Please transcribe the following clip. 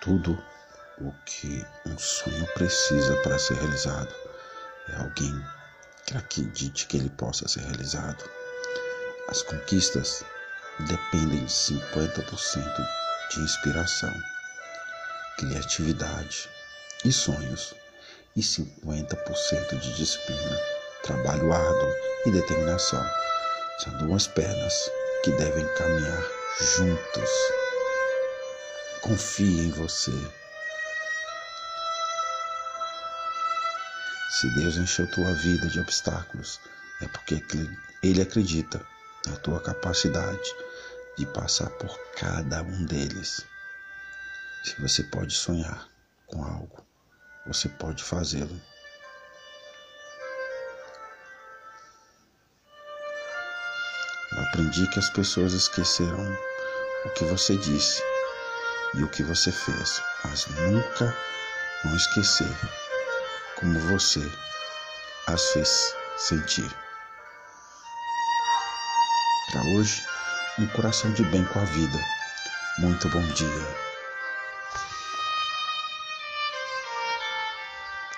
Tudo o que um sonho precisa para ser realizado é alguém que acredite que ele possa ser realizado. As conquistas dependem de 50% de inspiração, criatividade e sonhos, e 50% de disciplina, trabalho árduo e determinação. São duas pernas que devem caminhar juntos. Confie em você. Se Deus encheu tua vida de obstáculos, é porque Ele acredita na tua capacidade de passar por cada um deles. Se você pode sonhar com algo, você pode fazê-lo. Eu aprendi que as pessoas esquecerão o que você disse e o que você fez, mas nunca vão esquecer como você as fez sentir. Para hoje, um coração de bem com a vida. Muito bom dia.